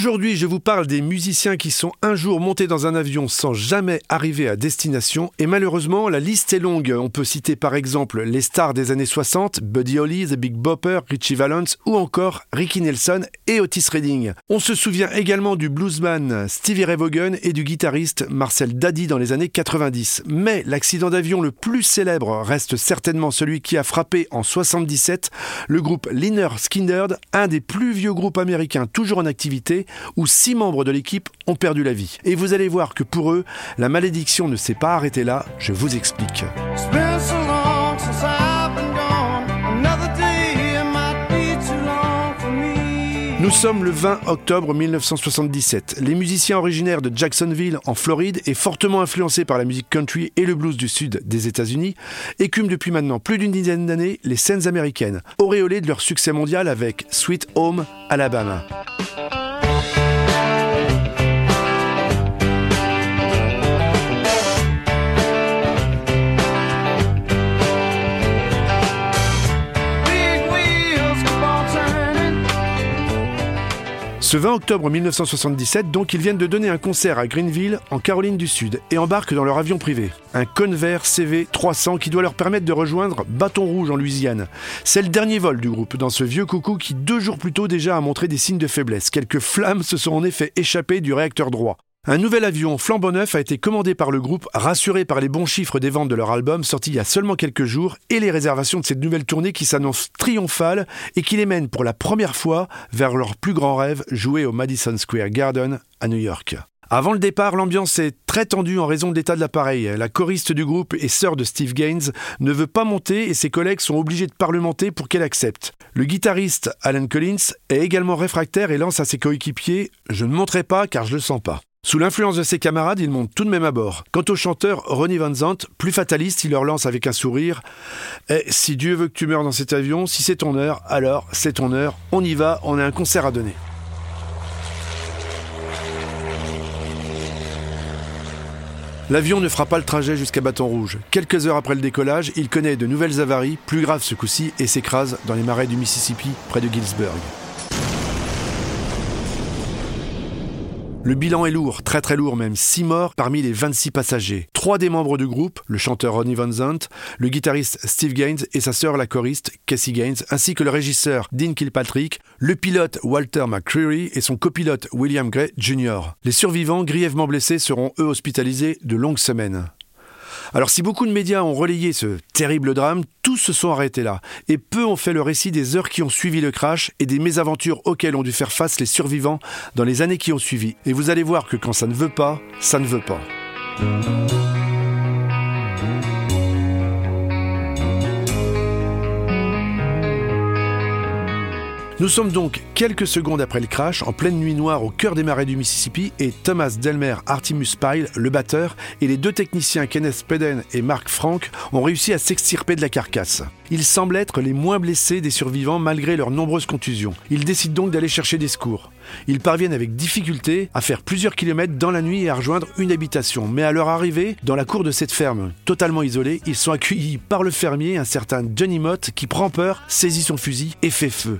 Aujourd'hui, je vous parle des musiciens qui sont un jour montés dans un avion sans jamais arriver à destination. Et malheureusement, la liste est longue. On peut citer par exemple les stars des années 60, Buddy Holly, The Big Bopper, Richie Valens ou encore Ricky Nelson et Otis Redding. On se souvient également du bluesman Stevie Ray Vaughan et du guitariste Marcel Daddy dans les années 90. Mais l'accident d'avion le plus célèbre reste certainement celui qui a frappé en 77 le groupe Liner Skynyrd, un des plus vieux groupes américains toujours en activité où six membres de l'équipe ont perdu la vie. Et vous allez voir que pour eux, la malédiction ne s'est pas arrêtée là, je vous explique. Nous sommes le 20 octobre 1977. Les musiciens originaires de Jacksonville, en Floride, et fortement influencés par la musique country et le blues du sud des États-Unis, écument depuis maintenant plus d'une dizaine d'années les scènes américaines, auréolées de leur succès mondial avec Sweet Home Alabama. Ce 20 octobre 1977, donc, ils viennent de donner un concert à Greenville, en Caroline du Sud, et embarquent dans leur avion privé, un Convair CV 300 qui doit leur permettre de rejoindre Bâton Rouge en Louisiane. C'est le dernier vol du groupe dans ce vieux coucou qui, deux jours plus tôt déjà, a montré des signes de faiblesse. Quelques flammes se sont en effet échappées du réacteur droit. Un nouvel avion flambant neuf a été commandé par le groupe, rassuré par les bons chiffres des ventes de leur album sorti il y a seulement quelques jours et les réservations de cette nouvelle tournée qui s'annonce triomphale et qui les mène pour la première fois vers leur plus grand rêve, jouer au Madison Square Garden à New York. Avant le départ, l'ambiance est très tendue en raison de l'état de l'appareil. La choriste du groupe et sœur de Steve Gaines ne veut pas monter et ses collègues sont obligés de parlementer pour qu'elle accepte. Le guitariste Alan Collins est également réfractaire et lance à ses coéquipiers Je ne monterai pas car je le sens pas. Sous l'influence de ses camarades, il monte tout de même à bord. Quant au chanteur Ronnie Van Zant, plus fataliste, il leur lance avec un sourire eh, Si Dieu veut que tu meurs dans cet avion, si c'est ton heure, alors c'est ton heure, on y va, on a un concert à donner. L'avion ne fera pas le trajet jusqu'à Bâton Rouge. Quelques heures après le décollage, il connaît de nouvelles avaries, plus graves ce coup-ci, et s'écrase dans les marais du Mississippi, près de Gillsburg. Le bilan est lourd, très très lourd même, 6 morts parmi les 26 passagers. Trois des membres du groupe, le chanteur Ronnie Van Zandt, le guitariste Steve Gaines et sa sœur la choriste Cassie Gaines, ainsi que le régisseur Dean Kilpatrick, le pilote Walter McCreary et son copilote William Gray Jr. Les survivants, grièvement blessés, seront eux hospitalisés de longues semaines. Alors si beaucoup de médias ont relayé ce terrible drame, tous se sont arrêtés là, et peu ont fait le récit des heures qui ont suivi le crash et des mésaventures auxquelles ont dû faire face les survivants dans les années qui ont suivi. Et vous allez voir que quand ça ne veut pas, ça ne veut pas. Nous sommes donc quelques secondes après le crash, en pleine nuit noire au cœur des marais du Mississippi, et Thomas Delmer Artimus Pyle, le batteur, et les deux techniciens Kenneth Peden et Mark Frank ont réussi à s'extirper de la carcasse. Ils semblent être les moins blessés des survivants malgré leurs nombreuses contusions. Ils décident donc d'aller chercher des secours. Ils parviennent avec difficulté à faire plusieurs kilomètres dans la nuit et à rejoindre une habitation. Mais à leur arrivée, dans la cour de cette ferme, totalement isolée, ils sont accueillis par le fermier, un certain Johnny Mott, qui prend peur, saisit son fusil et fait feu.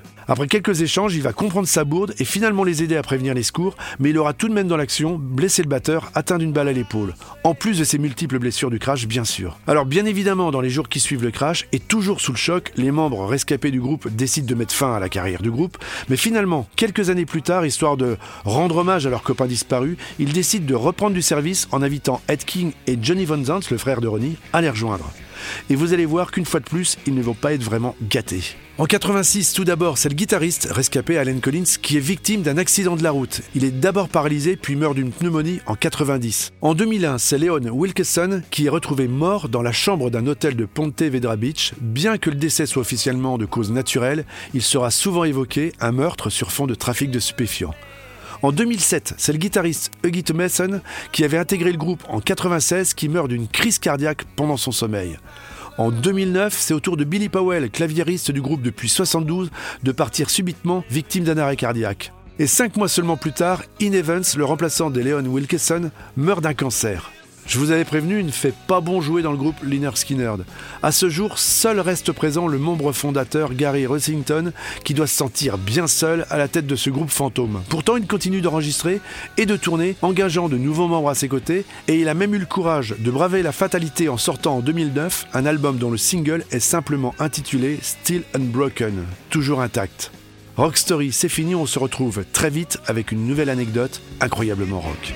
Quelques échanges, il va comprendre sa bourde et finalement les aider à prévenir les secours, mais il aura tout de même dans l'action blessé le batteur, atteint d'une balle à l'épaule. En plus de ses multiples blessures du crash, bien sûr. Alors bien évidemment, dans les jours qui suivent le crash, et toujours sous le choc, les membres rescapés du groupe décident de mettre fin à la carrière du groupe, mais finalement, quelques années plus tard, histoire de rendre hommage à leurs copains disparus, ils décident de reprendre du service en invitant Ed King et Johnny Von Zandt, le frère de Ronnie, à les rejoindre. Et vous allez voir qu'une fois de plus, ils ne vont pas être vraiment gâtés. En 86, tout d'abord, c'est le guitariste rescapé Alan Collins qui est victime d'un accident de la route. Il est d'abord paralysé puis meurt d'une pneumonie en 90. En 2001, c'est Leon Wilkeson qui est retrouvé mort dans la chambre d'un hôtel de Ponte Vedra Beach. Bien que le décès soit officiellement de cause naturelle, il sera souvent évoqué un meurtre sur fond de trafic de stupéfiants. En 2007, c'est le guitariste Huggy Mason qui avait intégré le groupe en 96 qui meurt d'une crise cardiaque pendant son sommeil. En 2009, c'est au tour de Billy Powell, claviériste du groupe depuis 72, de partir subitement victime d'un arrêt cardiaque. Et cinq mois seulement plus tard, In Evans, le remplaçant de Leon Wilkeson, meurt d'un cancer. Je vous avais prévenu, il ne fait pas bon jouer dans le groupe Liner Skinnerd. À ce jour, seul reste présent le membre fondateur Gary Rossington, qui doit se sentir bien seul à la tête de ce groupe fantôme. Pourtant, il continue d'enregistrer et de tourner, engageant de nouveaux membres à ses côtés, et il a même eu le courage de braver la fatalité en sortant en 2009 un album dont le single est simplement intitulé Still Unbroken, toujours intact. Rock Story, c'est fini, on se retrouve très vite avec une nouvelle anecdote incroyablement rock.